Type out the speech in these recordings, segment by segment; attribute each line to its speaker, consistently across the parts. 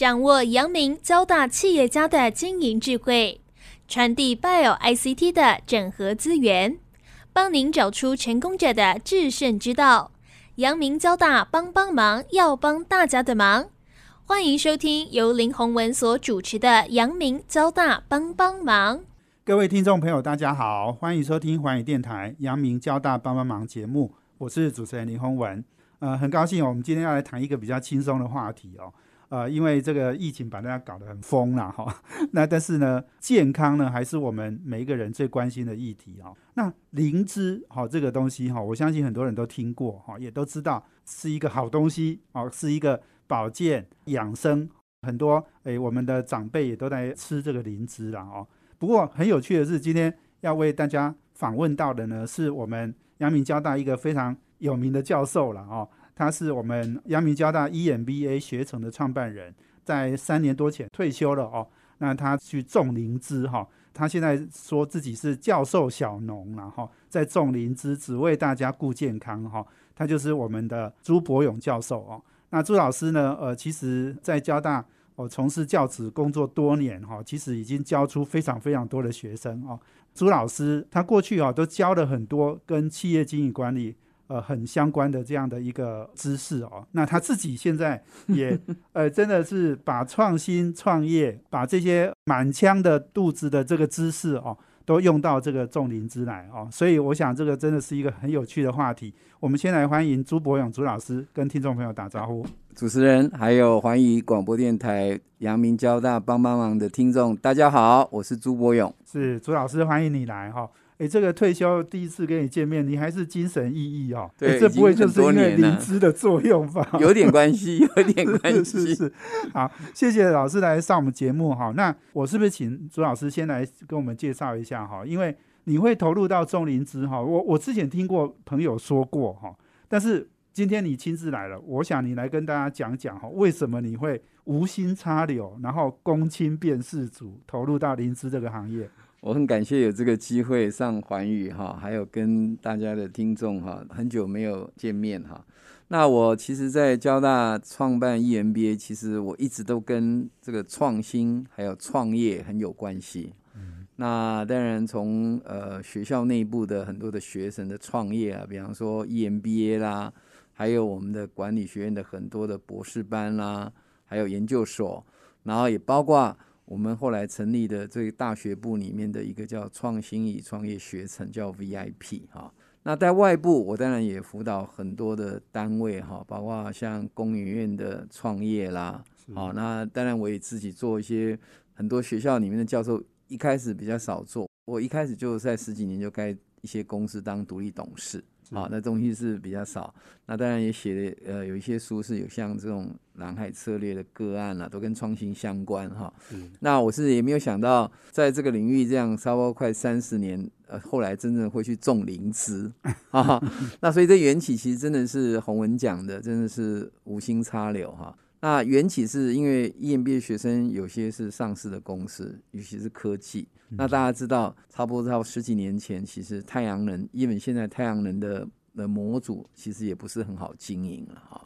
Speaker 1: 掌握阳明交大企业家的经营智慧，传递 Bio ICT 的整合资源，帮您找出成功者的制胜之道。阳明交大帮帮忙，要帮大家的忙。欢迎收听由林宏文所主持的阳明交大帮帮忙。
Speaker 2: 各位听众朋友，大家好，欢迎收听环宇电台阳明交大帮帮忙节目，我是主持人林宏文。呃，很高兴我们今天要来谈一个比较轻松的话题哦。呃，因为这个疫情把大家搞得很疯了哈。那但是呢，健康呢还是我们每一个人最关心的议题哈。那灵芝哈这个东西哈，我相信很多人都听过哈，也都知道是一个好东西哦，是一个保健养生。很多诶，我们的长辈也都在吃这个灵芝了哦。不过很有趣的是，今天要为大家访问到的呢，是我们阳明交大一个非常。有名的教授了哦，他是我们阳明交大 EMBA 学程的创办人，在三年多前退休了哦。那他去种灵芝哈，他现在说自己是教授小农了哈，在种灵芝，只为大家顾健康哈。他就是我们的朱博勇教授哦。那朱老师呢，呃，其实在交大哦从事教职工作多年哈，其实已经教出非常非常多的学生哦。朱老师他过去啊都教了很多跟企业经营管理。呃，很相关的这样的一个知识哦，那他自己现在也 呃，真的是把创新创业，把这些满腔的肚子的这个知识哦，都用到这个种灵芝来哦，所以我想这个真的是一个很有趣的话题。我们先来欢迎朱博勇朱老师跟听众朋友打招呼。
Speaker 3: 主持人还有环宇广播电台、阳明交大帮帮忙的听众，大家好，我是朱博勇，
Speaker 2: 是朱老师，欢迎你来哈。哎，这个退休第一次跟你见面，你还是精神奕奕哦。
Speaker 3: 对，
Speaker 2: 这不会就是因为灵芝的作用吧？
Speaker 3: 有点关系，有点关系。
Speaker 2: 是，好，谢谢老师来上我们节目哈。那我是不是请朱老师先来跟我们介绍一下哈？因为你会投入到种灵芝哈，我我之前听过朋友说过哈，但是今天你亲自来了，我想你来跟大家讲讲哈，为什么你会无心插柳，然后公亲变世主，投入到灵芝这个行业？
Speaker 3: 我很感谢有这个机会上环宇哈，还有跟大家的听众哈，很久没有见面哈。那我其实，在交大创办 EMBA，其实我一直都跟这个创新还有创业很有关系。那当然从呃学校内部的很多的学生的创业啊，比方说 EMBA 啦，还有我们的管理学院的很多的博士班啦，还有研究所，然后也包括。我们后来成立的这个大学部里面的一个叫创新与创业学程，叫 VIP 哈。那在外部，我当然也辅导很多的单位哈，包括像工研院的创业啦，好，那当然我也自己做一些很多学校里面的教授，一开始比较少做，我一开始就在十几年就该一些公司当独立董事。好，那东西是比较少。那当然也写的呃有一些书是有像这种蓝海策略的个案啊，都跟创新相关哈。那我是也没有想到，在这个领域这样差不多快三十年，呃，后来真正会去种灵芝 啊。那所以这缘起其实真的是洪文讲的，真的是无心插柳哈。那缘起是因为 EMBA 学生有些是上市的公司，尤其是科技。那大家知道，差不多到十几年前，其实太阳能，因为现在太阳能的的模组其实也不是很好经营了哈。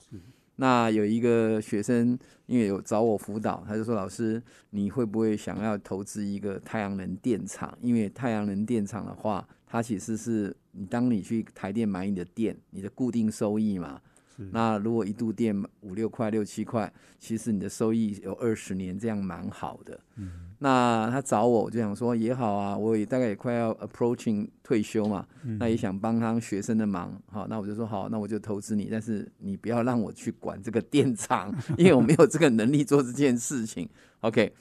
Speaker 3: 那有一个学生，因为有找我辅导，他就说：“老师，你会不会想要投资一个太阳能电厂？因为太阳能电厂的话，它其实是你当你去台电买你的电，你的固定收益嘛。”那如果一度电五六块、六七块，其实你的收益有二十年，这样蛮好的。嗯，那他找我，我就想说也好啊，我也大概也快要 approaching 退休嘛，那也想帮他学生的忙，好，那我就说好，那我就投资你，但是你不要让我去管这个电厂，因为我没有这个能力做这件事情。OK，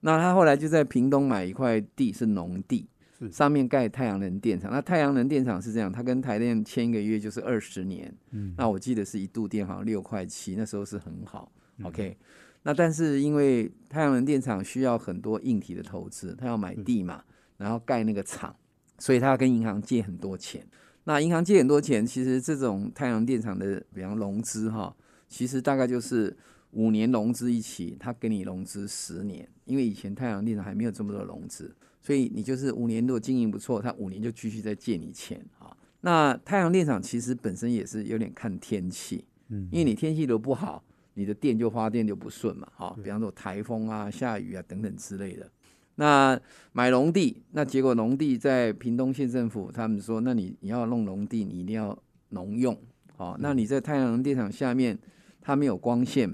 Speaker 3: 那他后来就在屏东买一块地，是农地。上面盖太阳能电厂，那太阳能电厂是这样，它跟台电签一个约就是二十年。嗯，那我记得是一度电好像六块七，那时候是很好。OK，那但是因为太阳能电厂需要很多硬体的投资，他要买地嘛，然后盖那个厂，所以他要跟银行借很多钱。那银行借很多钱，其实这种太阳电厂的，比方融资哈，其实大概就是五年融资一起，他给你融资十年，因为以前太阳电厂还没有这么多融资。所以你就是五年如果经营不错，他五年就继续再借你钱啊。那太阳电厂其实本身也是有点看天气，嗯，因为你天气都不好，你的电就发电就不顺嘛，哈，
Speaker 2: 对
Speaker 3: 比方说台风啊、下雨啊等等之类的。那买农地，那结果农地在屏东县政府，他们说，那你你要弄农地，你一定要农用，好、那你在太阳能电厂下面，它没有光线，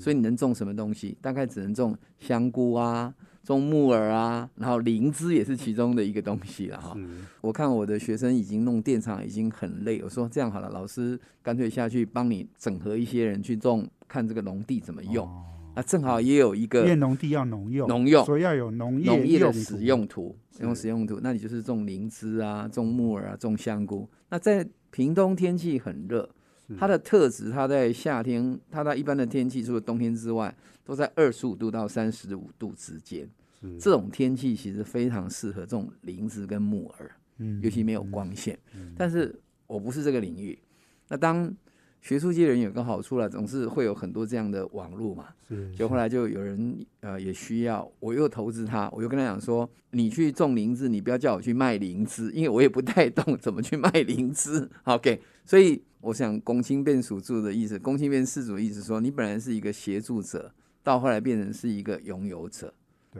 Speaker 3: 所以你能种什么东西？大概只能种香菇啊，种木耳啊，然后灵芝也是其中的一个东西了哈。我看我的学生已经弄电厂已经很累，我说这样好了，老师干脆下去帮你整合一些人去种，看这个农地怎么用。
Speaker 2: 哦
Speaker 3: 那正好也有一个
Speaker 2: 因为农地要农用，
Speaker 3: 农用
Speaker 2: 所以要有农业
Speaker 3: 农业的使用图，
Speaker 2: 是
Speaker 3: 用使用图，那你就是种灵芝啊，种木耳啊，种香菇。那在屏东天气很热，
Speaker 2: 是
Speaker 3: 它的特质，它在夏天，它在一般的天气，除了冬天之外，都在二十五度到三十五度之间。
Speaker 2: 是
Speaker 3: 这种天气其实非常适合这种灵芝跟木耳。
Speaker 2: 嗯
Speaker 3: 尤其没有光线。
Speaker 2: 嗯
Speaker 3: 但是我不是这个领域。那当学术界人有个好处了，总是会有很多这样的网络嘛。
Speaker 2: 是
Speaker 3: 就后来就有人呃也需要，我又投资他，我又跟他讲说，你去种灵芝，你不要叫我去卖灵芝，因为我也不太懂怎么去卖灵芝。OK，所以我想公卿变属主的意思，公卿变事主的意思说，你本来是一个协助者，到后来变成是一个拥有者。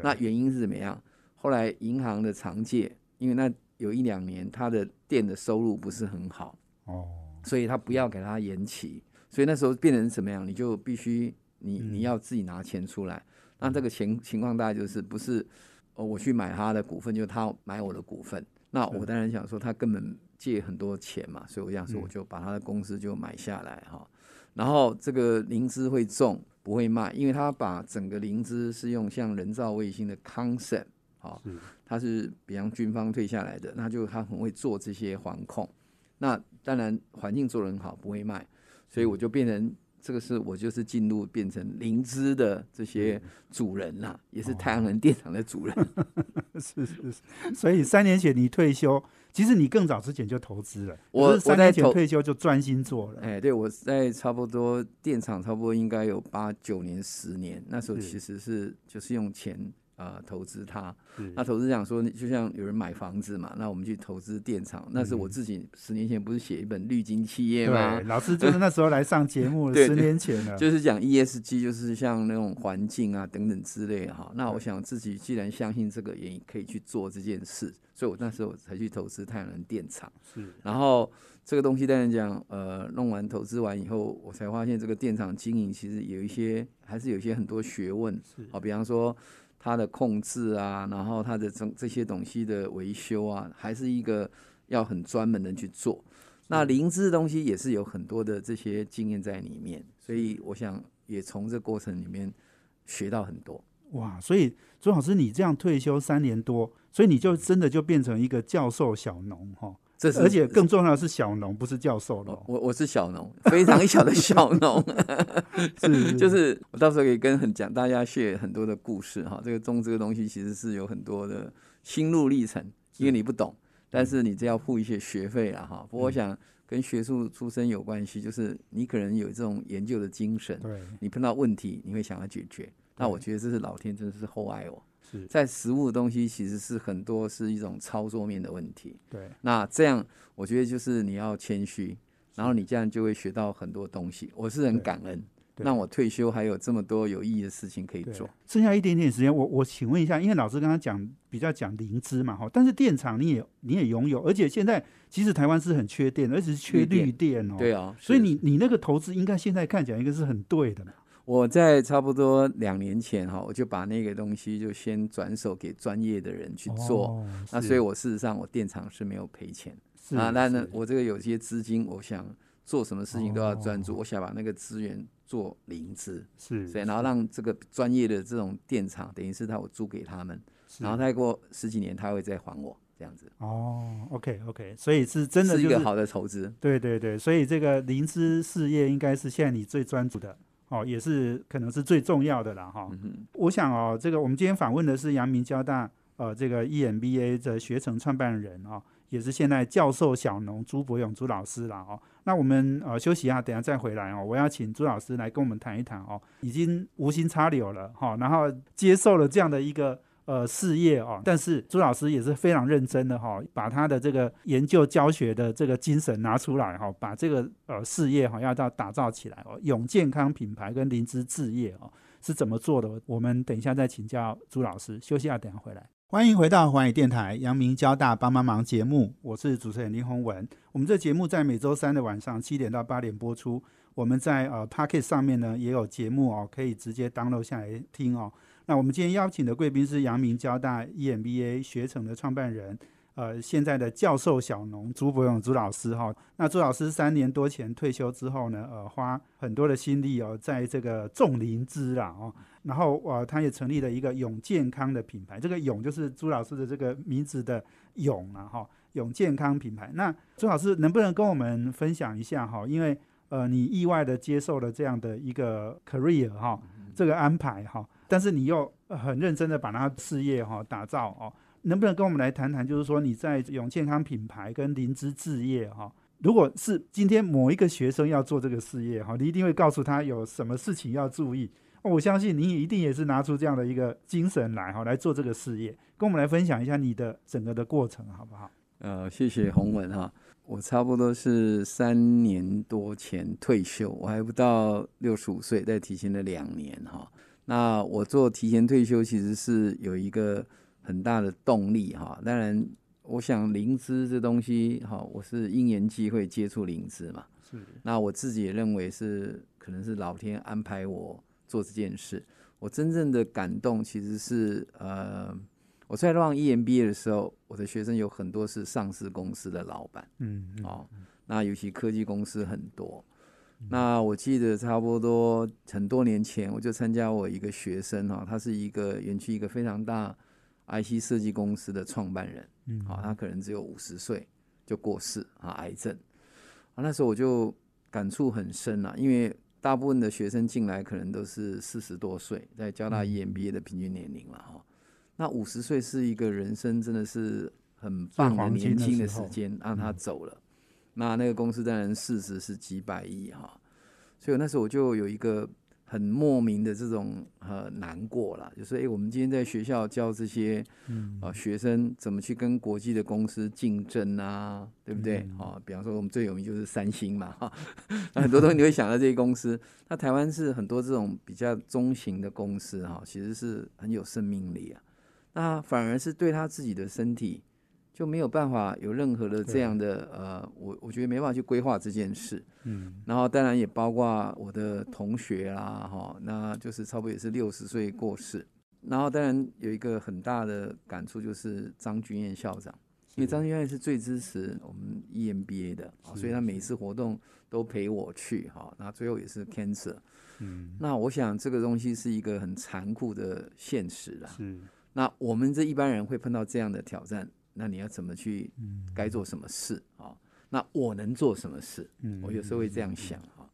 Speaker 3: 那原因是怎么样？后来银行的长借，因为那有一两年他的店的收入不是很好，
Speaker 2: 哦，
Speaker 3: 所以他不要给他延期，所以那时候变成怎么样？你就必须你
Speaker 2: 嗯
Speaker 3: 你要自己拿钱出来。那这个情情况大概就是不是哦，我去买他的股份，就是他买我的股份。那我当然想说，他根本借很多钱嘛，所以我想说，
Speaker 2: 嗯
Speaker 3: 我就把他的公司就买下来哈。然后这个灵芝会种不会卖，因为他把整个灵芝是用像人造卫星的 concept 好，
Speaker 2: 是
Speaker 3: 他是比方军方退下来的，那就他很会做这些环控。那当然环境做得很好，不会卖，所以我就变成这个是我就是进入变成灵芝的这些主人啦、也是太阳能电厂的主人。
Speaker 2: 是是是，所以三年前你退休，其实你更早之前就投资了，
Speaker 3: 我
Speaker 2: 三年前退休就专心做了，
Speaker 3: 哎，对，我在差不多电厂差不多应该有八九年、十年，那时候其实是就是用钱呃投资它。那投资讲说，就像有人买房子嘛，那我们去投资电厂，那是我
Speaker 2: 嗯
Speaker 3: 自己十年前不是写一本绿金企业吗，？
Speaker 2: 老师就是那时候来上节目，
Speaker 3: 对
Speaker 2: 十年前了，
Speaker 3: 就是讲 ESG，就是像那种环境啊等等之类哈。那我想自己既然相信这个，也可以去做这件事，所以我那时候才去投资太阳能电厂。
Speaker 2: 是
Speaker 3: 然后这个东西当然讲，呃，弄完投资完以后，我才发现这个电厂经营其实有一些，还是有一些很多学问。
Speaker 2: 是
Speaker 3: 好，比方说它的控制啊，然后它的这这些东西的维修啊，还是一个要很专门的去做。那灵芝的东西也是有很多的这些经验在里面，所以我想也从这过程里面学到很多。
Speaker 2: 哇，所以朱老师你这样退休三年多，所以你就真的就变成一个教授小农哈，
Speaker 3: 这是
Speaker 2: 而且更重要的是小农，不是教授了
Speaker 3: 我，我我是小农，非常小的小农，
Speaker 2: 是
Speaker 3: 就是我到时候可以跟很讲大家 share 很多的故事哈。这个种这个东西其实是有很多的心路历程，因为你不懂，但是你这要付一些学费啊哈。不过我想跟学术出身有关系，就是你可能有这种研究的精神，
Speaker 2: 对，
Speaker 3: 你碰到问题你会想要解决。那我觉得这是老天真的是厚爱我，
Speaker 2: 是，
Speaker 3: 在实物的东西其实是很多是一种操作面的问题。
Speaker 2: 对，
Speaker 3: 那这样，我觉得就是你要谦虚，然后你这样就会学到很多东西。我是很感恩，
Speaker 2: 对
Speaker 3: 让我退休还有这么多有意义的事情可以做。，
Speaker 2: 剩下一点点时间，我我请问一下，因为老师刚刚讲比较讲灵芝嘛哈，但是电厂你也你也拥有，而且现在其实台湾是很缺电，而且是缺
Speaker 3: 绿电
Speaker 2: 哦，
Speaker 3: 对啊，
Speaker 2: 所以你你那个投资应该现在看起来应该是很对的嘛，
Speaker 3: 我在差不多两年前哈，我就把那个东西就先转手给专业的人去做。
Speaker 2: 哦
Speaker 3: 那所以我事实上我电厂是没有赔钱
Speaker 2: 是
Speaker 3: 啊，那
Speaker 2: 那
Speaker 3: 我这个有些资金，我想做什么事情都要专注，
Speaker 2: 哦。
Speaker 3: 我想把那个资源做零资，
Speaker 2: 是，
Speaker 3: 所以，然后让这个专业的这种电厂，等于是他我租给他们，
Speaker 2: 是。
Speaker 3: 然后再过十几年他会再还我，这样子，
Speaker 2: 哦，OK OK，所以是真的就是
Speaker 3: 是一个好的投资。
Speaker 2: 对对对，所以这个灵芝事业应该是现在你最专注的哦，也是可能是最重要的了哈。
Speaker 3: 嗯，
Speaker 2: 我想哦，这个我们今天访问的是阳明交大呃这个 EMBA 的学程创办人哦，也是现在教授小农朱伯勇朱老师了哦。那我们呃休息一下，等下再回来哦。我要请朱老师来跟我们谈一谈哦，已经无心插柳了哈、然后接受了这样的一个呃事业哦，但是朱老师也是非常认真的哈，把他的这个研究教学的这个精神拿出来哈，把这个呃事业哈要到打造起来哦，永健康品牌跟灵芝置业哦是怎么做的？我们等一下再请教朱老师，休息下等下回来。欢迎回到环宇电台阳明交大帮帮忙节目，我是主持人林宏文。我们这节目在每周三的晚上七点到八点播出。我们在呃 Pocket 上面呢也有节目哦，可以直接 download 下来听哦。那我们今天邀请的贵宾是阳明交大 EMBA 学程的创办人，呃，现在的教授小农朱伯勇朱老师哈。那朱老师三年多前退休之后呢，呃，花很多的心力哦，在这个种灵芝啦哦，然后呃，他也成立了一个永健康的品牌，这个永就是朱老师的这个名字的永啊哈，永健康品牌。那朱老师能不能跟我们分享一下哈？因为呃，你意外的接受了这样的一个 career 哈，这个安排哈。但是你又很认真的把它事业哈打造哦，能不能跟我们来谈谈？就是说你在永健康品牌跟灵芝置业哈，如果是今天某一个学生要做这个事业哈，你一定会告诉他有什么事情要注意。我相信你一定也是拿出这样的一个精神来哈来做这个事业，跟我们来分享一下你的整个的过程好不好？
Speaker 3: 呃，谢谢洪文哈，我差不多是三年多前退休，我还不到六十五岁，在提前了两年哈。那我做提前退休，其实是有一个很大的动力哈。当然，我想灵芝这东西哈，我是因缘际会接触灵芝嘛。是。那我自己也认为是，可能是老天安排我做这件事。我真正的感动其实是，呃，我在上 EMBA 的时候，我的学生有很多是上市公司的老板。嗯。哦，那尤其科技公司很多。那我记得差不多很多年前，我就参加我一个学生哈，他是一个园区一个非常大 IC 设计公司的创办人，嗯，好，他可能只有五十岁就过世啊，癌症。啊，那时候我就感触很深啊，因为大部分的学生进来可能都是四十多岁，在交大 EMBA 的平均年龄了哈，那五十岁是一个人生真的是很棒的年轻的时间，让他走了。那那个公司当然市值是几百亿哈，所以那时候我就有一个很莫名的这种呃难过了，就说哎，我们今天在学校教这些啊学生怎么去跟国际的公司竞争啊，对不对？啊，比方说我们最有名就是三星嘛哈，很多东西你会想到这些公司。那台湾是很多这种比较中型的公司哈，其实是很有生命力啊，那反而是对他自己的身体。就没有办法有任何的这样的呃，我我觉得没办法去规划这件事，嗯，然后当然也包括我的同学啦，哈，那就是差不多也是六十岁过世，然后当然有一个很大的感触就是张君燕校长，因为张君燕是最支持我们 EMBA 的，所以他每次活动都陪我去，哈，那最后也是 cancer，嗯，那我想这个东西是一个很残酷的现实啦，是，那我们这一般人会碰到这样的挑战。那你要怎么去？该做什么事啊？那我能做什么事？我有时候会这样想哈。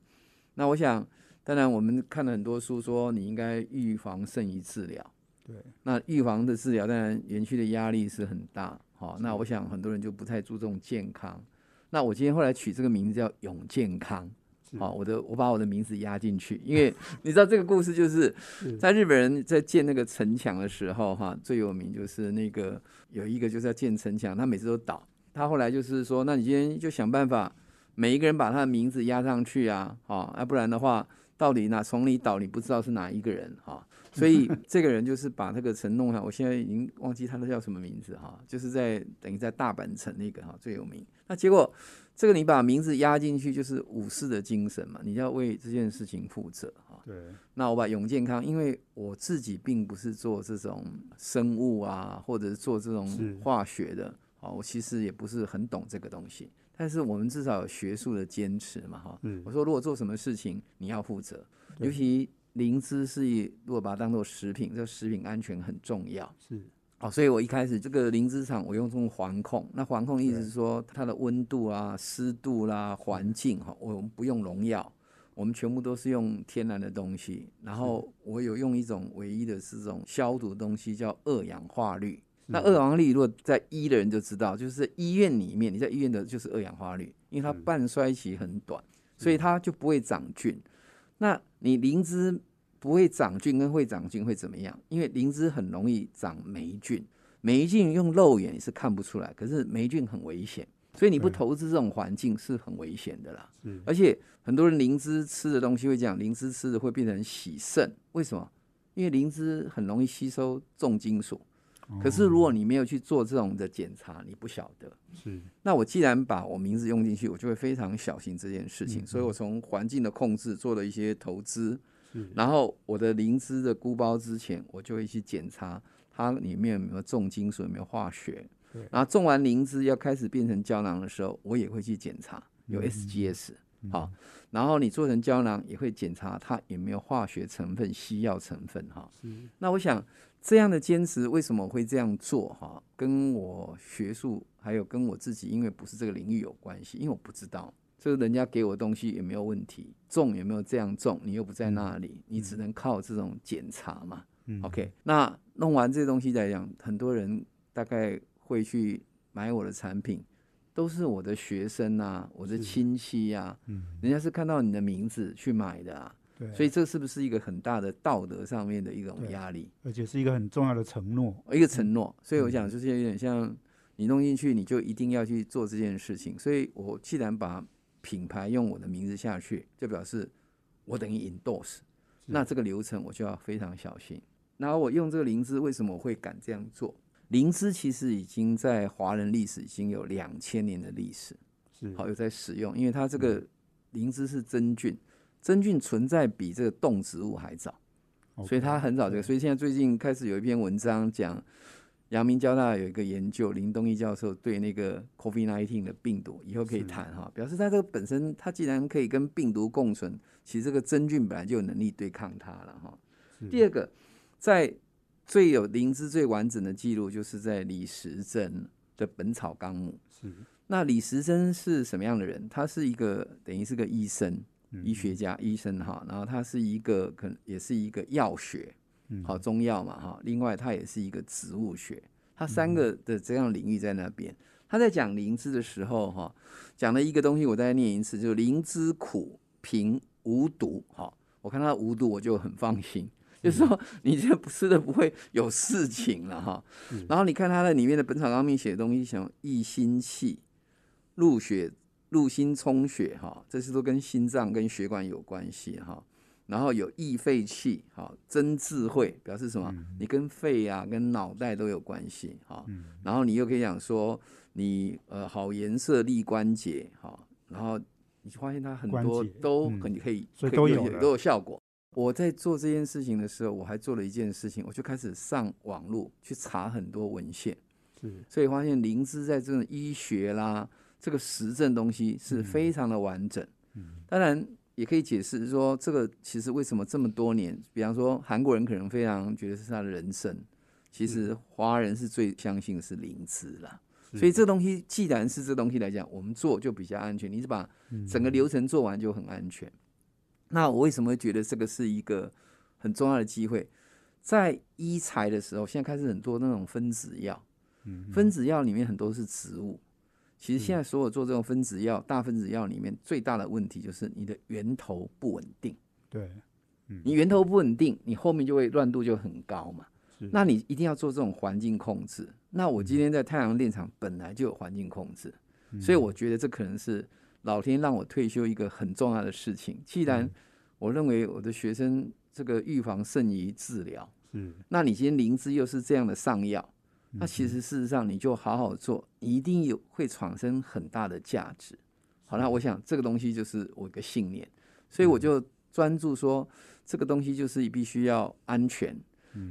Speaker 3: 那我想，当然我们看了很多书，说你应该预防胜于治疗。对。那预防的治疗，当然园区的压力是很大。好，那我想很多人就不太注重健康。那我今天后来取这个名字叫永健康。好，我的我把我的名字压进去，因为 你知道这个故事就是在日本人在建那个城墙的时候，哈，最有名就是那个有一个就是要建城墙，他每次都倒，他后来就是说，那你今天就想办法，每一个人把他的名字压上去啊，啊，要不然的话，到底哪从里倒，你不知道是哪一个人哈，所以这个人就是把那个城弄上，我现在已经忘记他的叫什么名字哈，就是在等于在大阪城那个哈最有名，那结果。这个你把名字压进去，就是武士的精神嘛，你要为这件事情负责哈。对。那我把永健康，因为我自己并不是做这种生物啊，或者是做这种化学的，啊，我其实也不是很懂这个东西。但是我们至少有学术的坚持嘛，哈。嗯。我说，如果做什么事情，你要负责，尤其灵芝是如果把它当做食品，这食品安全很重要。是。哦，所以我一开始这个灵芝厂，我用这种环控。那环控意思是说，它的温度啊、湿度啦、环境哈，我们不用农药，我们全部都是用天然的东西。然后我有用一种唯一的是这种消毒的东西，叫二氧化氯。那二氧化氯如果在医的人就知道，就是医院里面，你在医院的就是二氧化氯，因为它半衰期很短，所以它就不会长菌。那你灵芝不会长菌跟会长菌会怎么样？因为灵芝很容易长霉菌，霉菌用肉眼是看不出来，可是霉菌很危险，所以你不投资这种环境是很危险的啦。而且很多人灵芝吃的东西会讲，灵芝吃的会变成洗肾，为什么？因为灵芝很容易吸收重金属，可是如果你没有去做这种的检查，你不晓得。
Speaker 2: 是
Speaker 3: 那我既然把我名字用进去，我就会非常小心这件事情。
Speaker 2: 嗯
Speaker 3: 所以我从环境的控制做了一些投资，
Speaker 2: 是
Speaker 3: 然后我的灵芝的菇包之前，我就会去检查它里面有没有重金属，有没有化学
Speaker 2: 对。
Speaker 3: 然后种完灵芝要开始变成胶囊的时候，我也会去检查有
Speaker 2: 嗯
Speaker 3: SGS。好，然后你做成胶囊也会检查它有没有化学成分、西药成分哈。
Speaker 2: 是
Speaker 3: 那我想这样的坚持为什么会这样做哈？跟我学术还有跟我自己，因为不是这个领域有关系，因为我不知道这个人家给我的东西有没有问题，重有没有这样重，你又不在那里，你只能靠这种检查嘛。
Speaker 2: 嗯
Speaker 3: OK，那弄完这些东西来讲，很多人大概会去买我的产品，都是我的学生啊，我的
Speaker 2: 是
Speaker 3: 亲戚啊，
Speaker 2: 嗯
Speaker 3: 人家是看到你的名字去买的啊，
Speaker 2: 对，
Speaker 3: 所以这是不是一个很大的道德上面的一种压力？
Speaker 2: 而且是一个很重要的承诺。
Speaker 3: 一个承诺，所以我想就是有点像你弄进去，你就一定要去做这件事情。所以我既然把品牌用我的名字下去，就表示我等于 endorse，那这个流程我就要非常小心。然后我用这个灵芝，为什么我会敢这样做？灵芝其实已经在华人历史已经有两千年的历史，
Speaker 2: 是
Speaker 3: 好有在使用，因为它这
Speaker 2: 嗯
Speaker 3: 个灵芝是真菌，真菌存在比这个动植物还早。所以它很早这个，所以现在最近开始有一篇文章讲，阳明交大有一个研究，林东一教授对那个 COVID-19 的病毒，以后可以谈哈，表示它这个本身，它既然可以跟病毒共存，其实这个真菌本来就有能力对抗它了哈。第二个，在最有灵芝最完整的记录，就是在李时珍的《本草纲目》。
Speaker 2: 是
Speaker 3: 那李时珍是什么样的人？他是一个等于是个医生，
Speaker 2: 嗯
Speaker 3: 医学家、医生哈，然后他是一个可能也是一个药学，
Speaker 2: 嗯
Speaker 3: 好中药嘛哈，另外他也是一个植物学，他三个的这样领域在那边。他在讲灵芝的时候哈，讲了一个东西，我再念一次，就是灵芝苦平无毒哈。我看他无毒，我就很放心。就是说，你这不吃的不会有事情了哈。然后你看它的里面的《本草纲目》写的东西，像益心气、入血、入心充血哈，这些都跟心脏跟血管有关系哈。然后有益肺气，哈，增智慧，表示什么？你跟肺啊、跟脑袋都有关系哈。然后你又可以讲说，你呃好颜色利关节哈，然后你发现它很多都
Speaker 2: 嗯
Speaker 3: 很可以，
Speaker 2: 所以
Speaker 3: 可有
Speaker 2: 都有
Speaker 3: 都有效果。我在做这件事情的时候，我还做了一件事情，我就开始上网络去查很多文献，
Speaker 2: 是
Speaker 3: 所以发现灵芝在这种医学啦，这个实证东西
Speaker 2: 嗯
Speaker 3: 是非常的完整。当然也可以解释说，这个其实为什么这么多年，比方说韩国人可能非常觉得是他的人生，其实华人是最相信是灵芝啦。所以这东西既然是这东西来讲，我们做就比较安全。你是把整个流程做完就很安全。那我为什么会觉得这个是一个很重要的机会？在医材的时候，现在开始很多那种分子药，分子药里面很多是植物。其实现在所有做这种分子药、大分子药里面最大的问题就是你的源头不稳定。
Speaker 2: 对，
Speaker 3: 你源头不稳定，你后面就会乱度就很高嘛。那你一定要做这种环境控制。那我今天在太阳电厂本来就有环境控制，所以我觉得这可能是老天让我退休一个很重要的事情。既然我认为我的学生这个预防胜于治疗，
Speaker 2: 是
Speaker 3: 那你今天灵芝又是这样的上药，那其实事实上你就好好做，你一定有会产生很大的价值。好，那我想这个东西就是我一个信念，所以我就专注说这个东西就是必须要安全，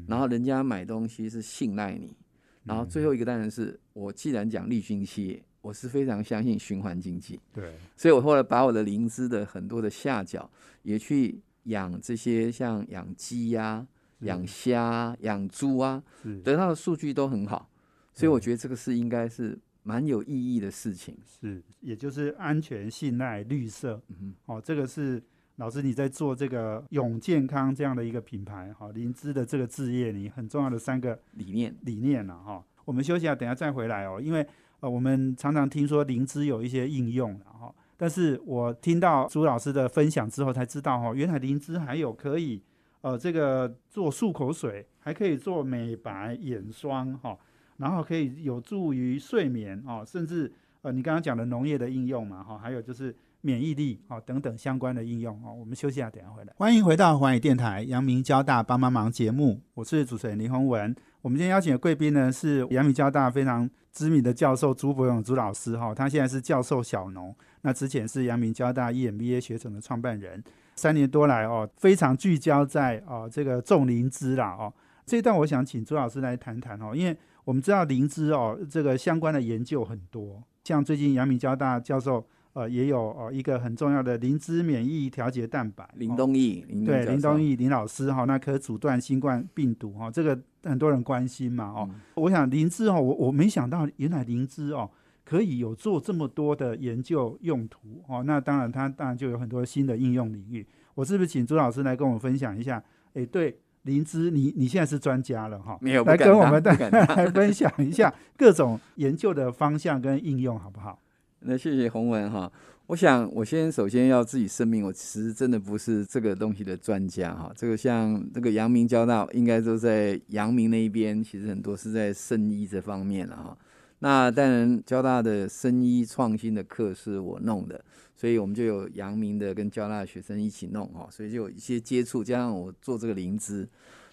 Speaker 3: 然后人家买东西是信赖你，然后最后一个当然是我既然讲利军企业，我是非常相信循环经济，
Speaker 2: 对，
Speaker 3: 所以我后来把我的灵芝的很多的下脚也去养这些像养鸡呀、养虾啊、养猪啊，得到的数据都很好，所以我觉得这个是应该是蛮有意义的事情。
Speaker 2: 是，也就是安全、信赖、绿色。
Speaker 3: 嗯
Speaker 2: 哦，这个是老师你在做这个永健康这样的一个品牌，哈、灵芝的这个置业，你很重要的三个
Speaker 3: 理念。
Speaker 2: 理念了哈、我们休息一下，等下再回来哦，因为呃，我们常常听说灵芝有一些应用了哈、但是我听到朱老师的分享之后才知道哈、原来灵芝还有可以呃这个做漱口水，还可以做美白眼霜哈，然后可以有助于睡眠哦，甚至呃你刚刚讲的农业的应用嘛哈，还有就是免疫力哦等等相关的应用哦。我们休息一下，等下回来。欢迎回到华语电台阳明交大帮帮忙节目，我是主持人林宏文。我们今天邀请的贵宾呢是阳明交大非常知名的教授朱伯勇朱老师哈，他现在是教授小农，那之前是阳明交大 EMBA 学程的创办人，三年多来哦，非常聚焦在哦这个种灵芝啦哦。这一段我想请朱老师来谈谈哦，因为我们知道灵芝哦这个相关的研究很多，像最近阳明交大教授。呃，也有哦，一个很重要的灵芝免疫调节蛋白，
Speaker 3: 林东义，
Speaker 2: 对林东义林老师哈，那可阻断新冠病毒哈，这个很多人关心嘛哦。我想灵芝哦，我我没想到原来灵芝哦可以有做这么多的研究用途哦。那当然，它当然就有很多新的应用领域。我是不是请朱老师来跟我们分享一下？哎，对灵芝，你你现在是专家了哈，
Speaker 3: 没有
Speaker 2: 来跟我们来 分享一下各种研究的方向跟应用，好不好？
Speaker 3: 那谢谢洪文哈，我想我先首先要自己声明，我其实真的不是这个东西的专家哈。这个像这个阳明交大，应该都在阳明那一边，其实很多是在圣医这方面了哈。那当然交大的生医创新的课是我弄的，所以我们就有阳明的跟交大的学生一起弄哈，所以就有一些接触，加上我做这个灵芝，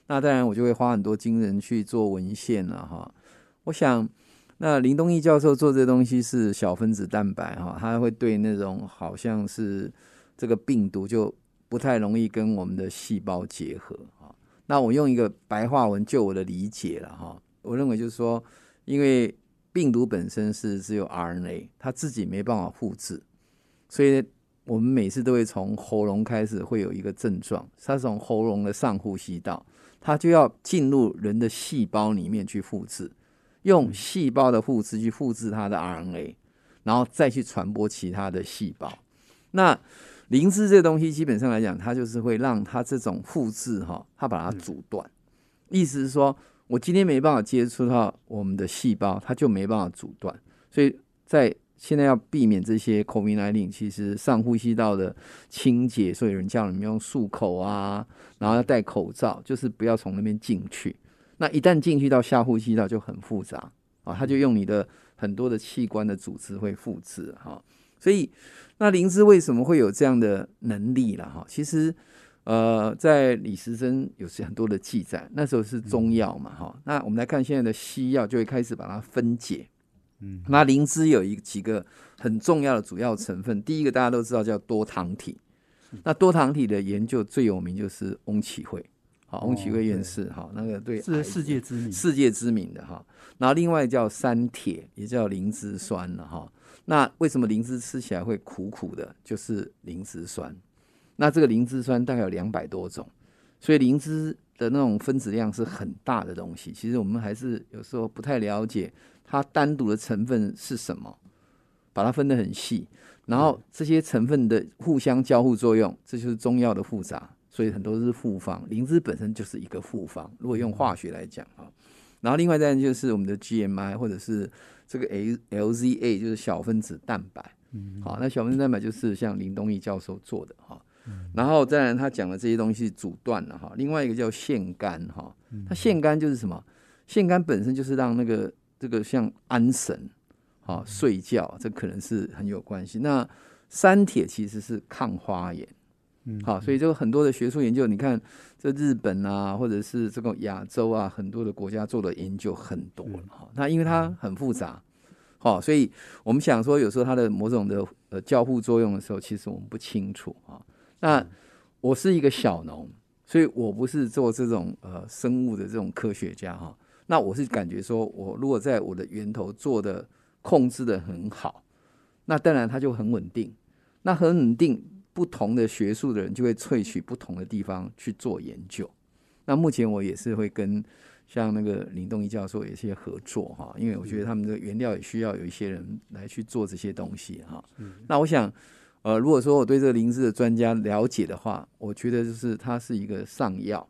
Speaker 3: 那当然我就会花很多精神去做文献了哈。我想。那林东义教授做这东西是小分子蛋白哈，它会对那种好像是这个病毒就不太容易跟我们的细胞结合啊。那我用一个白话文就我的理解了哈，我认为就是说，因为病毒本身是只有 RNA，它自己没办法复制，所以我们每次都会从喉咙开始会有一个症状，它从喉咙的上呼吸道，它就要进入人的细胞里面去复制。用细胞的复制去复制它的 RNA，然后再去传播其他的细胞。那灵芝这东西基本上来讲，它就是会让它这种复制哈，它把它阻断。意思是说，我今天没办法接触到我们的细胞，它就没办法阻断。所以在现在要避免这些 COVID-19，其实上呼吸道的清洁，所以人叫你们用漱口啊，然后要戴口罩，就是不要从那边进去。那一旦进去到下呼吸道就很复杂啊，它就用你的很多的器官的组织会复制哈，所以那灵芝为什么会有这样的能力了哈？其实呃，在李时珍有很多的记载，那时候是中药嘛哈。那我们来看现在的西药就会开始把它分解，嗯，那灵芝有一几个很重要的主要成分，第一个大家都知道叫多糖体，那多糖体的研究最有名就是翁启慧。好，翁启慧院士，哈，那个对，
Speaker 2: 是世界知名，
Speaker 3: 世界知名的哈。然后另外叫三铁，也叫灵芝酸了哈。那为什么灵芝吃起来会苦苦的？就是灵芝酸。那这个灵芝酸大概有两百多种，所以灵芝的那种分子量是很大的东西。其实我们还是有时候不太了解它单独的成分是什么，把它分得很细，然后这些成分的互相交互作用，这就是中药的复杂。所以很多是复方，灵芝本身就是一个复方。如果用化学来讲啊，然后另外再就是我们的 GMI 或者是这个 L LZA，就是小分子蛋白。嗯，好，那小分子蛋白就是像林东义教授做的哈。然后再来他讲的这些东西阻断了哈。另外一个叫腺苷哈，它腺苷就是什么？腺苷本身就是让那个这个像安神，好睡觉，这可能是很有关系。那三铁其实是抗花炎。好，所以就很多的学术研究，你看这日本啊，或者是这个亚洲啊，很多的国家做的研究很多了哈。那因为它很复杂，好，所以我们想说，有时候它的某种的呃交互作用的时候，其实我们不清楚啊。那我是一个小农，所以我不是做这种呃生物的这种科学家哈。那我是感觉说，我如果在我的源头做的控制的很好，那当然它就很稳定，那很稳定。不同的学术的人就会萃取不同的地方去做研究。那目前我也是会跟像那个林东一教授有些合作哈，因为我觉得他们的原料也需要有一些人来去做这些东西哈。那我想，呃，如果说我对这个灵芝的专家了解的话，我觉得就是它是一个上药，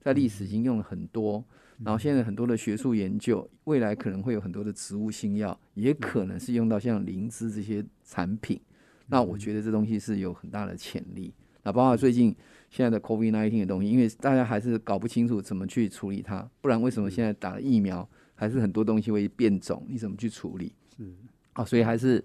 Speaker 3: 在历史已经用了很多，然后现在很多的学术研究，未来可能会有很多的植物新药，也可能是用到像灵芝这些产品。那我觉得这东西是有很大的潜力。那包括最近现在的 COVID-19 的东西，因为大家还是搞不清楚怎么去处理它，不然为什么现在打了疫苗还是很多东西会变种？你怎么去处理？
Speaker 2: 是
Speaker 3: 啊，所以还是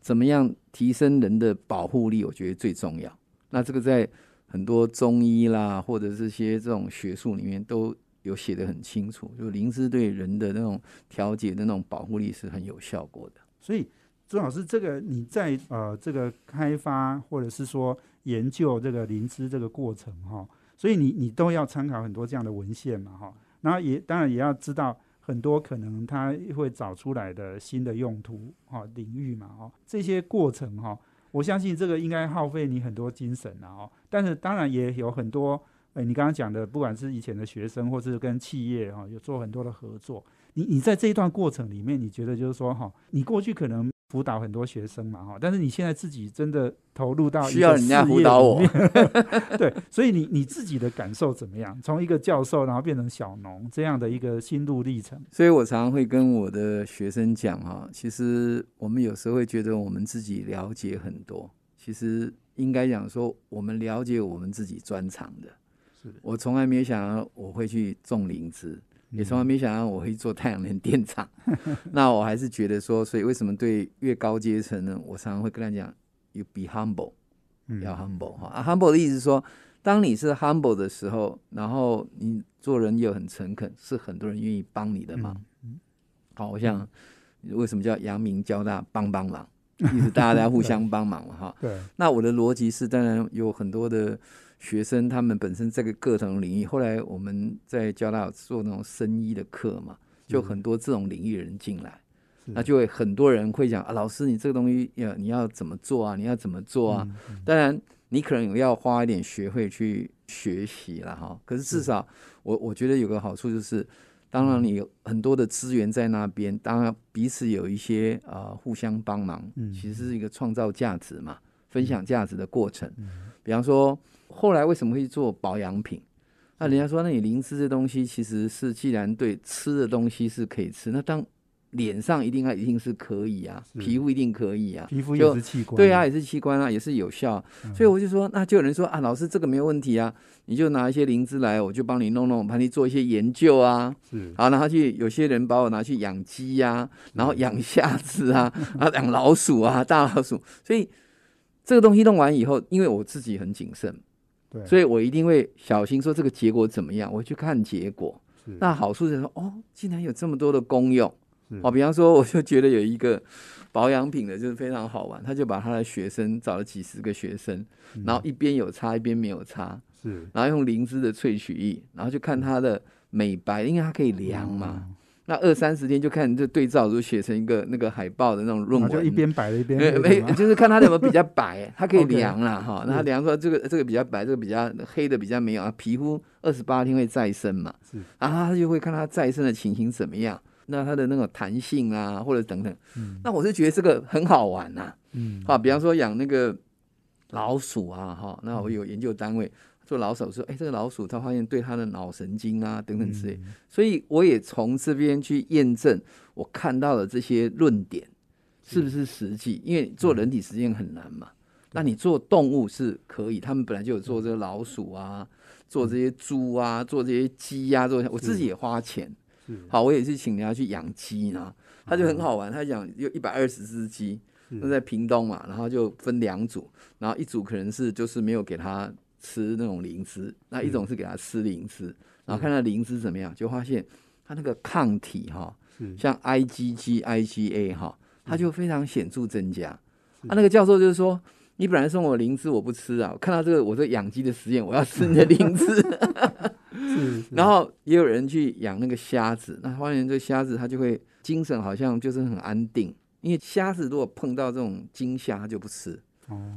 Speaker 3: 怎么样提升人的保护力，我觉得最重要。那这个在很多中医啦，或者这些这种学术里面都有写的很清楚，就灵芝对人的那种调节的那种保护力是很有效果的。
Speaker 2: 所以朱老师，这个你在呃这个开发或者是说研究这个灵芝这个过程哈，所以你你都要参考很多这样的文献嘛哈，然后也当然也要知道很多可能他会找出来的新的用途哈领域嘛哈，这些过程哈，我相信这个应该耗费你很多精神啊哦，但是当然也有很多，哎，你刚刚讲的，不管是以前的学生或是跟企业哈，有做很多的合作。你你在这一段过程里面，你觉得就是说哈，你过去可能辅导很多学生嘛哈，但是你现在自己真的投入到
Speaker 3: 需要人家辅导我，
Speaker 2: 对，所以你你自己的感受怎么样？从一个教授然后变成小农这样的一个心路历程。
Speaker 3: 所以我常常会跟我的学生讲哈，其实我们有时候会觉得我们自己了解很多，其实应该讲说我们了解我们自己专长的。
Speaker 2: 是
Speaker 3: 我从来没有想到我会去种灵芝。也从来没想到我会做太阳能电厂，那我还是觉得说，所以为什么对越高阶层呢？我常常会跟他讲，you be humble，要 humble 哈。啊，humble 的意思是说，当你是 humble 的时候，然后你做人又很诚恳，是很多人愿意帮你的忙。好，我想为什么叫阳明交大帮帮忙？意思大家互相帮忙嘛哈。
Speaker 2: 对。
Speaker 3: 那我的逻辑是，当然有很多的。学生他们本身这个各种领域，后来我们在交大做那种生医的课嘛，就很多这种领域的人进来，那就会很多人会讲啊，老师你这个东西要你要怎么做啊？你要怎么做啊？当然你可能要花一点学费去学习了哈。可是至少我我觉得有个好处就是，当然你有很多的资源在那边，当然彼此有一些啊互相帮忙，其实是一个创造价值嘛，分享价值的过程。比方说。后来为什么会做保养品？那人家说，那你灵芝这东西其实是既然对吃的东西是可以吃，那当脸上一定啊一定是可以啊，皮肤一定可以啊，
Speaker 2: 皮肤也是器官，
Speaker 3: 对啊，也是器官啊，也是有效。所以我就说，那就有人说啊，老师这个没有问题啊，你就拿一些灵芝来，我就帮你弄弄，帮你做一些研究啊。
Speaker 2: 是，
Speaker 3: 好，然后去有些人把我拿去养鸡呀，然后养虾子啊，啊，养老鼠啊，大老鼠。所以这个东西弄完以后，因为我自己很谨慎。所以我一定会小心说这个结果怎么样，我去看结果。那好处是说，哦，竟然有这么多的功用。哦，比方说，我就觉得有一个保养品的，就是非常好玩。他就把他的学生找了几十个学生，然后一边有擦，一边没有擦。
Speaker 2: 是，
Speaker 3: 然后用灵芝的萃取液，然后就看它的美白，因为它可以量嘛。那二三十天就看这对照，就写成一个那个海报的那种论文，
Speaker 2: 就一边白的一边
Speaker 3: 没，就是看它有没有比较白，它可以 量了哈。那它量说这个这个比较白，这个比较黑的比较没有啊。皮肤二十八天会再生嘛，
Speaker 2: 是，
Speaker 3: 然后它就会看它再生的情形怎么样，那它的那种弹性啊，或者等等。嗯，那我是觉得这个很好玩呐。嗯，好，比方说养那个老鼠啊，哈，那我有研究单位。做老手说：“哎，这个老鼠，他发现对他的脑神经啊等等之类，所以我也从这边去验证我看到的这些论点是。不是实际。因为做人体实验很难嘛，那你做动物是可以，他们本来就有做这个老鼠啊，做这些猪啊，做这些鸡呀，做我自己也花钱。好，我也是请人家去养鸡呢，他就很好玩，他讲有一百二十只鸡，那在屏东嘛，然后就分两组，然后一组可能是就是没有给他。”吃那种灵芝，那一种是给他吃灵芝，然后看他灵芝怎么样，就发现他那个抗体哈，像 IgG、IgA 哈，他就非常显著增加。啊那个教授就是说，你本来送我灵芝，我不吃啊，看到这个我这养鸡的实验，我要吃你的灵芝。
Speaker 2: 是，
Speaker 3: 然后也有人去养那个虾子，那发现这虾子它就会精神好像就是很安定，因为虾子如果碰到这种惊吓，它就不吃。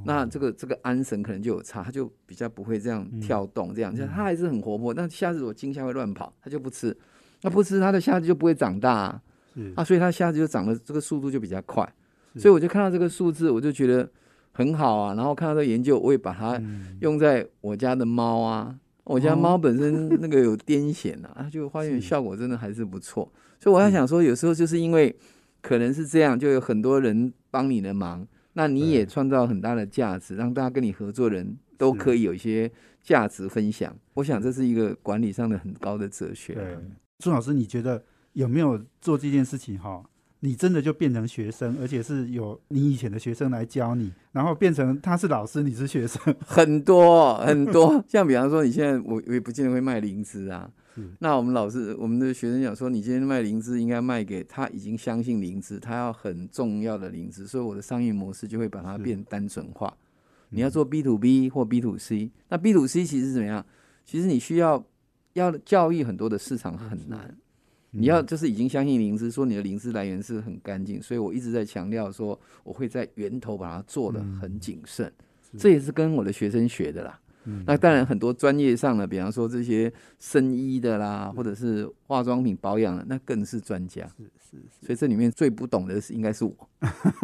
Speaker 3: 那这个这个安神可能就有差，它就比较不会这样跳动，这样，就它还是很活泼。那虾子我惊吓会乱跑，它就不吃，那不吃它的虾子就不会长大啊，啊，所以它虾子就长得这个速度就比较快。所以我就看到这个数字，我就觉得很好啊。然后看到这个研究，我也把它用在我家的猫啊，我家猫本身那个有癫痫啊，就发现效果真的还是不错。所以我在想说，有时候就是因为可能是这样，就有很多人帮你的忙。那你也创造很大的价值，让大家跟你合作的人都可以有一些价值分享。我想这是一个管理上的很高的哲学
Speaker 2: 对
Speaker 3: 啊。，
Speaker 2: 朱老师，你觉得有没有做这件事情哈？你真的就变成学生，而且是有你以前的学生来教你，然后变成他是老师，你是学生。
Speaker 3: 很多很多，像比方说，你现在我我也不见得会卖灵芝啊
Speaker 2: 是。
Speaker 3: 那我们老师，我们的学生讲说，你今天卖灵芝，应该卖给他已经相信灵芝，他要很重要的灵芝，所以我的商业模式就会把它变单纯化。你要做 B to B 或 B to C，那 B to C 其实怎么样？其实你需要要教育很多的市场很难。你要就是已经相信灵芝，说你的灵芝来源是很干净，所以我一直在强调说，我会在源头把它做得很谨慎，
Speaker 2: 是
Speaker 3: 这也是跟我的学生学的啦。
Speaker 2: 嗯
Speaker 3: 那当然很多专业上的，比方说这些生医的啦，或者是化妆品保养的，那更是专家。
Speaker 2: 是是是，
Speaker 3: 所以这里面最不懂的是应该是我。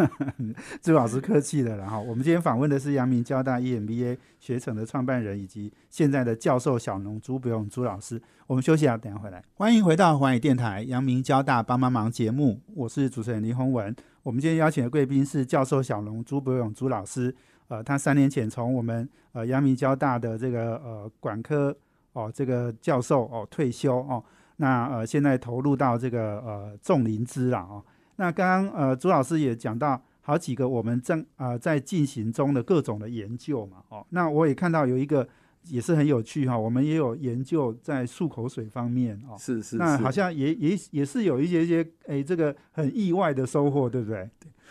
Speaker 2: 朱老师客气了然后。我们今天访问的是阳明交大 E EMBA 学程的创办人以及现在的教授小农朱不用朱老师。我们休息一下，等一下回来。欢迎回到环宇电台阳明交大帮帮忙节目，我是主持人林宏文。我们今天邀请的贵宾是教授小农朱伯勇朱老师。呃，他三年前从我们呃阳明交大的这个呃管科哦这个教授哦退休哦，那呃现在投入到这个呃种灵芝了哦。那刚刚呃朱老师也讲到好几个我们正啊、呃、在进行中的各种的研究嘛哦，那我也看到有一个也是很有趣哈、我们也有研究在漱口水方面哦。
Speaker 3: 是是
Speaker 2: 那好像也也也是有一些些诶，这个很意外的收获，对不对？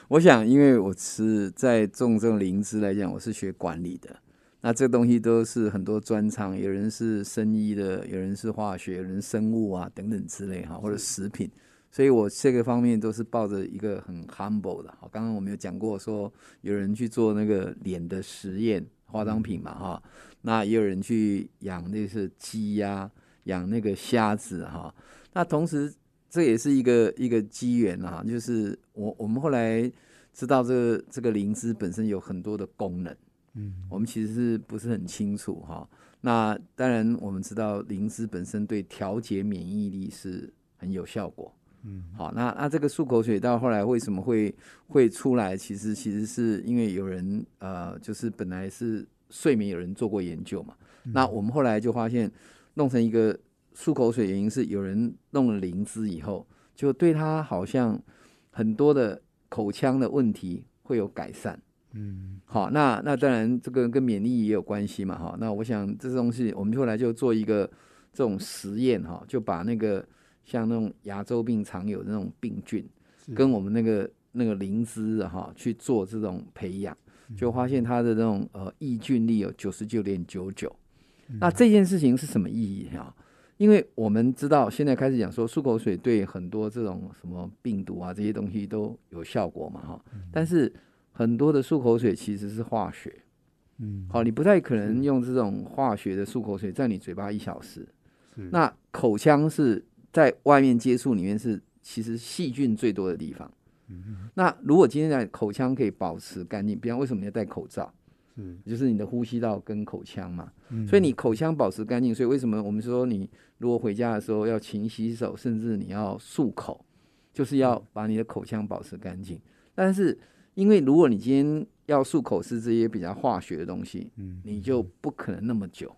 Speaker 3: 我想，因为我是在种这种灵芝来讲，我是学管理的，那这个东西都是很多专长，有人是生医的，有人是化学，有人生物啊等等之类哈，或者食品，所以我这个方面都是抱着一个很 humble 的。好，刚刚我们有讲过说，有人去做那个脸的实验，化妆品嘛哈，那也有人去养那是鸡呀、养那个虾子哈，那同时。这也是一个一个机缘啊，就是我我们后来知道这个这个灵芝本身有很多的功能，
Speaker 2: 嗯，
Speaker 3: 我们其实是不是很清楚哈？那当然我们知道灵芝本身对调节免疫力是很有效果，
Speaker 2: 嗯，
Speaker 3: 好，那那这个漱口水到后来为什么会会出来？其实其实是因为有人呃，就是本来是睡眠有人做过研究嘛，那我们后来就发现弄成一个。漱口水原因是有人弄了灵芝以后，就对他好像很多的口腔的问题会有改善。
Speaker 2: 嗯，
Speaker 3: 好，那那当然这个跟免疫力也有关系嘛。哈，那我想这东西我们后来就做一个这种实验哈，就把那个像那种牙周病常有的那种病菌，跟我们那个那个灵芝哈去做这种培养，就发现它的那种呃抑菌力有九十九点九九。那这件事情是什么意义哈？因为我们知道，现在开始讲说漱口水对很多这种什么病毒啊这些东西都有效果嘛哈，但是很多的漱口水其实是化学，
Speaker 2: 嗯，
Speaker 3: 好，你不太可能用这种化学的漱口水在你嘴巴一小时，
Speaker 2: 是
Speaker 3: 那口腔是在外面接触里面是其实细菌最多的地方，那如果今天在口腔可以保持干净，比方为什么你要戴口罩？
Speaker 2: 是，
Speaker 3: 就是你的呼吸道跟口腔嘛，
Speaker 2: 嗯。
Speaker 3: 所以你口腔保持干净，所以为什么我们说你如果回家的时候要勤洗手，甚至你要漱口，就是要把你的口腔保持干净。但是因为如果你今天要漱口是这些比较化学的东西，
Speaker 2: 嗯。
Speaker 3: 你就不可能那么久。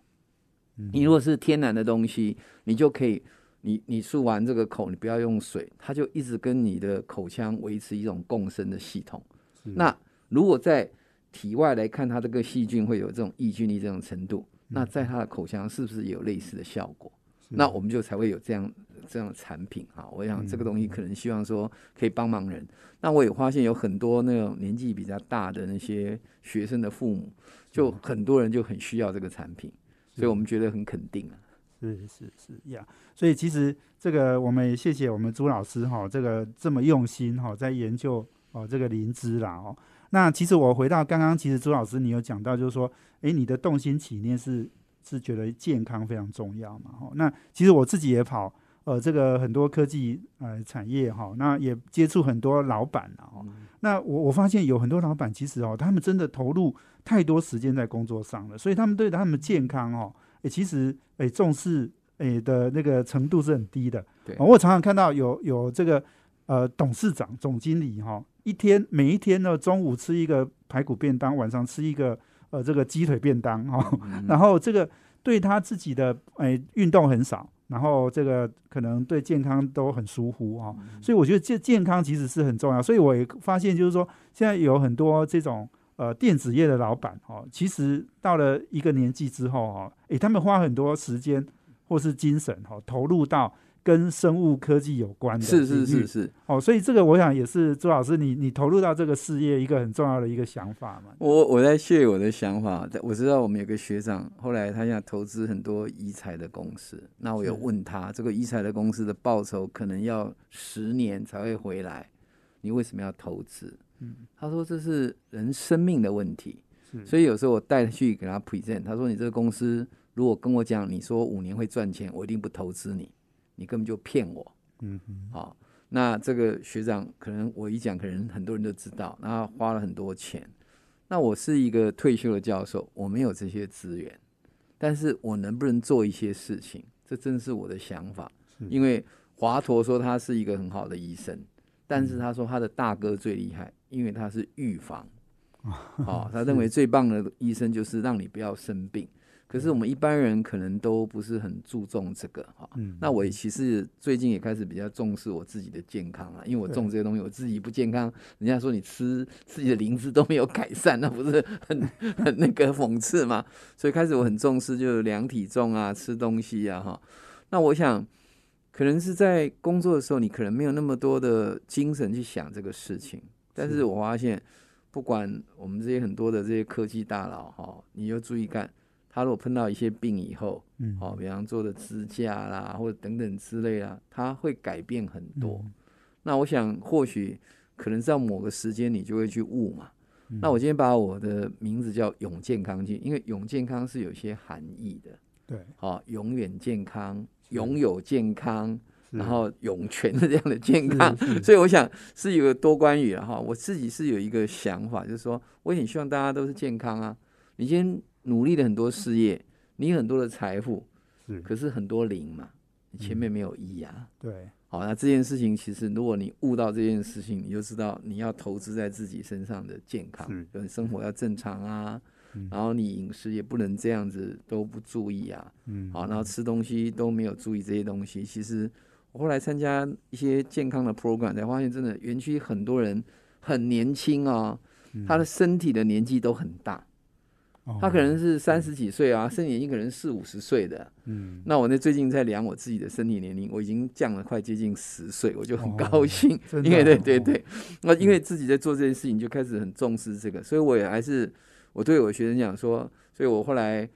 Speaker 2: 嗯。
Speaker 3: 你如果是天然的东西，你就可以，你你漱完这个口，你不要用水，它就一直跟你的口腔维持一种共生的系统。那如果在体外来看，它这个细菌会有这种抑菌力这种程度，那在它的口腔是不是也有类似的效果？那我们就才会有这样这样的产品哈。我想这个东西可能希望说可以帮忙人。那我也发现有很多那种年纪比较大的那些学生的父母，就很多人就很需要这个产品，所以我们觉得很肯定啊。
Speaker 2: 是是是呀，所以其实这个我们也谢谢我们朱老师哈，这个这么用心哈，在研究哦这个灵芝啦哦。那其实我回到刚刚，其实朱老师你有讲到，就是说，诶，你的动心起念是是觉得健康非常重要嘛？哈，那其实我自己也跑呃这个很多科技呃产业哈，那也接触很多老板啊。哦，那我我发现有很多老板其实哦，他们真的投入太多时间在工作上了，所以他们对他们健康哦，诶，其实诶重视诶的那个程度是很低的。
Speaker 3: 对
Speaker 2: 哦我常常看到有有这个呃董事长、总经理哈，一天每一天呢中午吃一个排骨便当，晚上吃一个呃这个鸡腿便当哈，然后这个对他自己的哎运动很少。然后这个可能对健康都很疏忽啊，所以我觉得健健康其实是很重要。所以我也发现，就是说现在有很多这种呃电子业的老板哦，其实到了一个年纪之后哈，诶，他们花很多时间或是精神哈，投入到。跟生物科技有关的
Speaker 3: 是是是是
Speaker 2: 哦，所以这个我想也是朱老师你你投入到这个事业一个很重要的一个想法嘛。
Speaker 3: 我我在谢我的想法，我知道我们有个学长，后来他想投资很多医材的公司，那我有问他，这个医材的公司的报酬可能要十年才会回来，你为什么要投资？嗯，他说这是人生命的问题，所以有时候我带去给他 present，他说你这个公司如果跟我讲你说五年会赚钱，我一定不投资你。你根本就骗我，嗯哼，好，那这个学长可能我一讲，可能很多人都知道，那花了很多钱。那我是一个退休的教授，我没有这些资源，但是我能不能做一些事情？这正是我的想法。因为华佗说他是一个很好的医生，但是他说他的大哥最厉害，因为他是预防。好，他认为最棒的医生就是让你不要生病。可是我们一般人可能都不是很注重这个哈，那我其实最近也开始比较重视我自己的健康了，因为我种这些东西，我自己不健康，人家说你吃 自己的灵芝都没有改善，那不是 很很那个讽刺吗？所以开始我很重视，就是量体重啊，吃东西啊哈。那我想，可能是在工作的时候，你可能没有那么多的精神去想这个事情，但是我发现，不管我们这些很多的这些科技大佬哈，你要注意看。他如果碰到一些病以后，嗯，好，比方做的支架啦，或者等等之类啊，他会改变很多。那我想，或许可能在某个时间，你就会去悟嘛。那我今天把我的名字叫永健康进，因为永健康是有些含义的。
Speaker 2: 对，
Speaker 3: 好，永远健康，拥有健康，然后永泉的这样的健康。所以我想是有个多关语了哈。我自己是有一个想法，就是说，我很希望大家都是健康啊。你先。努力了很多事业，你很多的财富，是，可是很多零嘛，你前面没有一啊。
Speaker 2: 对，
Speaker 3: 好，那这件事情其实，如果你悟到这件事情，你就知道你要投资在自己身上的健康，是生活要正常啊，然后你饮食也不能这样子都不注意啊，嗯，好，然后吃东西都没有注意这些东西。其实我后来参加一些健康的 program，才发现真的园区很多人很年轻啊，他的身体的年纪都很大。他可能是三十几岁啊，身体年龄可能四五十岁的。嗯，那我那最近在量我自己的身体年龄，我已经降了快接近十岁，我就很高兴。因为对对对，那因为自己在做这件事情，就开始很重视这个，所以我也还是我对我的学生讲说，所以我后来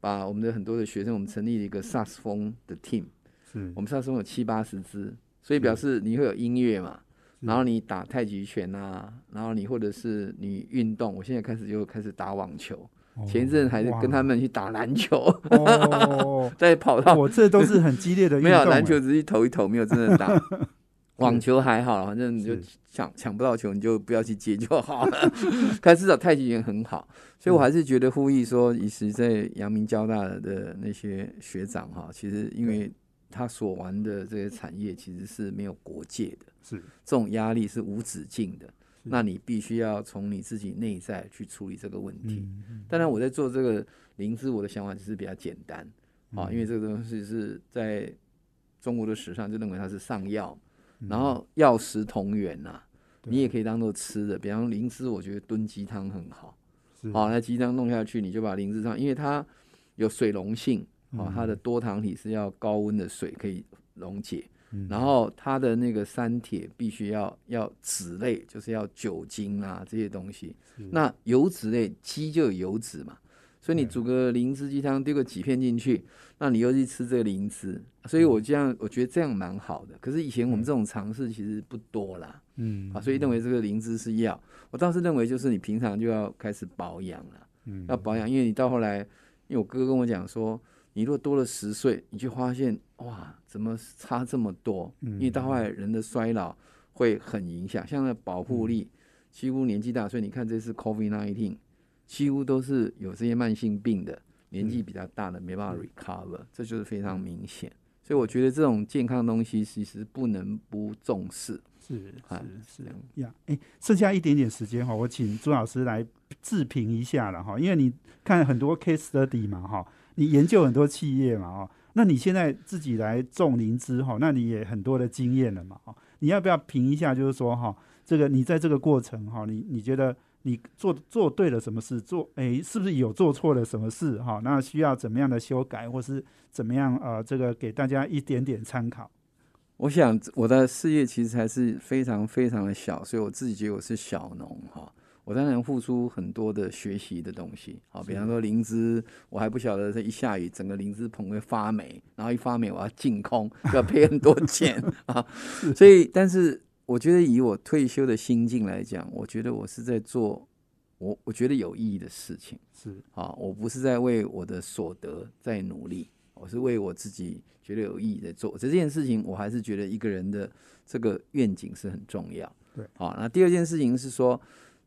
Speaker 3: 把我们的很多的学生，我们成立了一个萨斯风的 team。是，我们萨斯风有七八十支，所以表示你会有音乐嘛，然后你打太极拳啊，然后你或者是你运动，我现在开始就开始打网球。前一阵还是跟他们去打篮球，在跑道，
Speaker 2: 我这都是很激烈的 运动。
Speaker 3: 没有篮球只是投一投，没有真的打。网球还好，反正你就抢抢不到球，你就不要去接就好了。可至少太极拳很好，所以我还是觉得呼吁说，以实在阳明交大的那些学长哈，其实因为他所玩的这些产业其实是没有国界的，
Speaker 2: 是。
Speaker 3: 这种压力是无止境的。那你必须要从你自己内在去处理这个问题。当然，我在做这个灵芝，我的想法只是比较简单啊，因为这个东西是在中国的史上就认为它是上药，然后药食同源呐，你也可以当做吃的。比方灵芝，我觉得炖鸡汤很好，好，那鸡汤弄下去，你就把灵芝汤，因为它有水溶性，啊，它的多糖体是要高温的水可以溶解。然后它的那个三铁必须要要脂类，就是要酒精啊这些东西。那油脂类，鸡就有油脂嘛，所以你煮个灵芝鸡汤，丢个几片进去，那你又去吃这个灵芝。所以我这样，我觉得这样蛮好的。可是以前我们这种尝试其实不多啦，嗯啊，所以认为这个灵芝是药。我倒是认为就是你平常就要开始保养了，嗯，要保养，因为你到后来，因为我哥跟我讲说。你若多了十岁，你就发现哇，怎么差这么多？因为到后来人的衰老会很影响，像那保护力，几乎年纪大，所以你看这次 COVID nineteen 几乎都是有这些慢性病的，年纪比较大的没办法 recover，这就是非常明显。所以我觉得这种健康的东西其实不能不重视。
Speaker 2: 是
Speaker 3: 啊
Speaker 2: 是是呀，哎，剩下一点点时间哈，我请朱老师来自评一下了哈，因为你看很多 case study 嘛哈，你研究很多企业嘛哦，那你现在自己来种灵芝哈，那你也很多的经验了嘛哦，你要不要评一下？就是说哈，这个你在这个过程哈，你你觉得你做做对了什么事？做哎，是不是有做错了什么事哈？那需要怎么样的修改，或是怎么样呃，这个给大家一点点参考。
Speaker 3: 我想我的事业其实还是非常非常的小，所以我自己觉得我是小农哈。我当然付出很多的学习的东西，好，比方说灵芝，我还不晓得这一下雨整个灵芝棚会发霉，然后一发霉我要净空，要赔很多钱 啊。所以，但是我觉得以我退休的心境来讲，我觉得我是在做我我觉得有意义的事情，
Speaker 2: 是
Speaker 3: 啊，我不是在为我的所得在努力。我是为我自己觉得有意义在做这件事情，我还是觉得一个人的这个愿景是很重要。
Speaker 2: 对，
Speaker 3: 好，那第二件事情是说，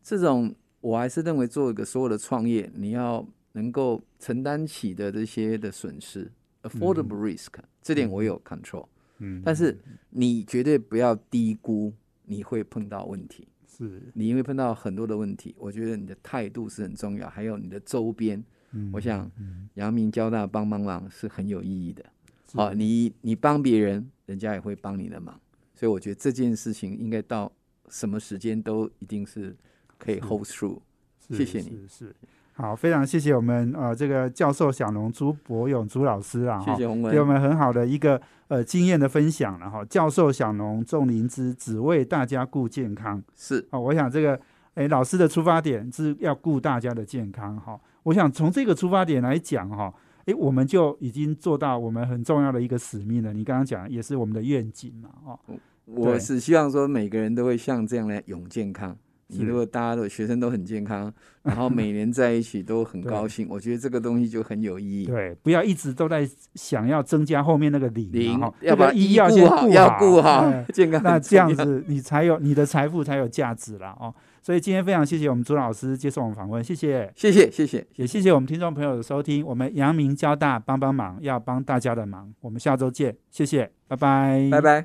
Speaker 3: 这种我还是认为做一个所有的创业，你要能够承担起的这些的损失，affordable risk，这点我有 control。嗯，但是你绝对不要低估你会碰到问题，
Speaker 2: 是
Speaker 3: 你因为碰到很多的问题。我觉得你的态度是很重要，还有你的周边。我想，阳明交大帮帮忙是很有意义的。好，你你帮别人，人家也会帮你的忙。所以我觉得这件事情应该到什么时间都一定是可以 hold through。谢谢你。
Speaker 2: 是好，非常谢谢我们呃这个教授小农朱博勇朱老师啊，
Speaker 3: 谢谢洪文，
Speaker 2: 给我们很好的一个呃经验的分享了哈。教授小农种灵芝，只为大家顾健康。
Speaker 3: 是
Speaker 2: 哦，我想这个哎老师的出发点是要顾大家的健康哈。我想从这个出发点来讲，哈，诶，我们就已经做到我们很重要的一个使命了。你刚刚讲也是我们的愿景嘛，哦，
Speaker 3: 我是希望说每个人都会像这样来永健康。你如果大家的学生都很健康，然后 每年在一起都很高兴，我觉得这个东西就很有意义。
Speaker 2: 对，不要一直都在想要增加后面那个零，
Speaker 3: 零
Speaker 2: 要
Speaker 3: 把
Speaker 2: 医要先
Speaker 3: 顾好，顾好 健康。
Speaker 2: 那这样子你才有你的财富才有价值了哦。所以今天非常谢谢我们朱老师接受我们访问，谢谢，
Speaker 3: 谢谢，谢谢，
Speaker 2: 也谢谢我们听众朋友的收听。我们阳明交大帮帮忙，要帮大家的忙。我们下周见，谢谢，拜拜，
Speaker 3: 拜拜。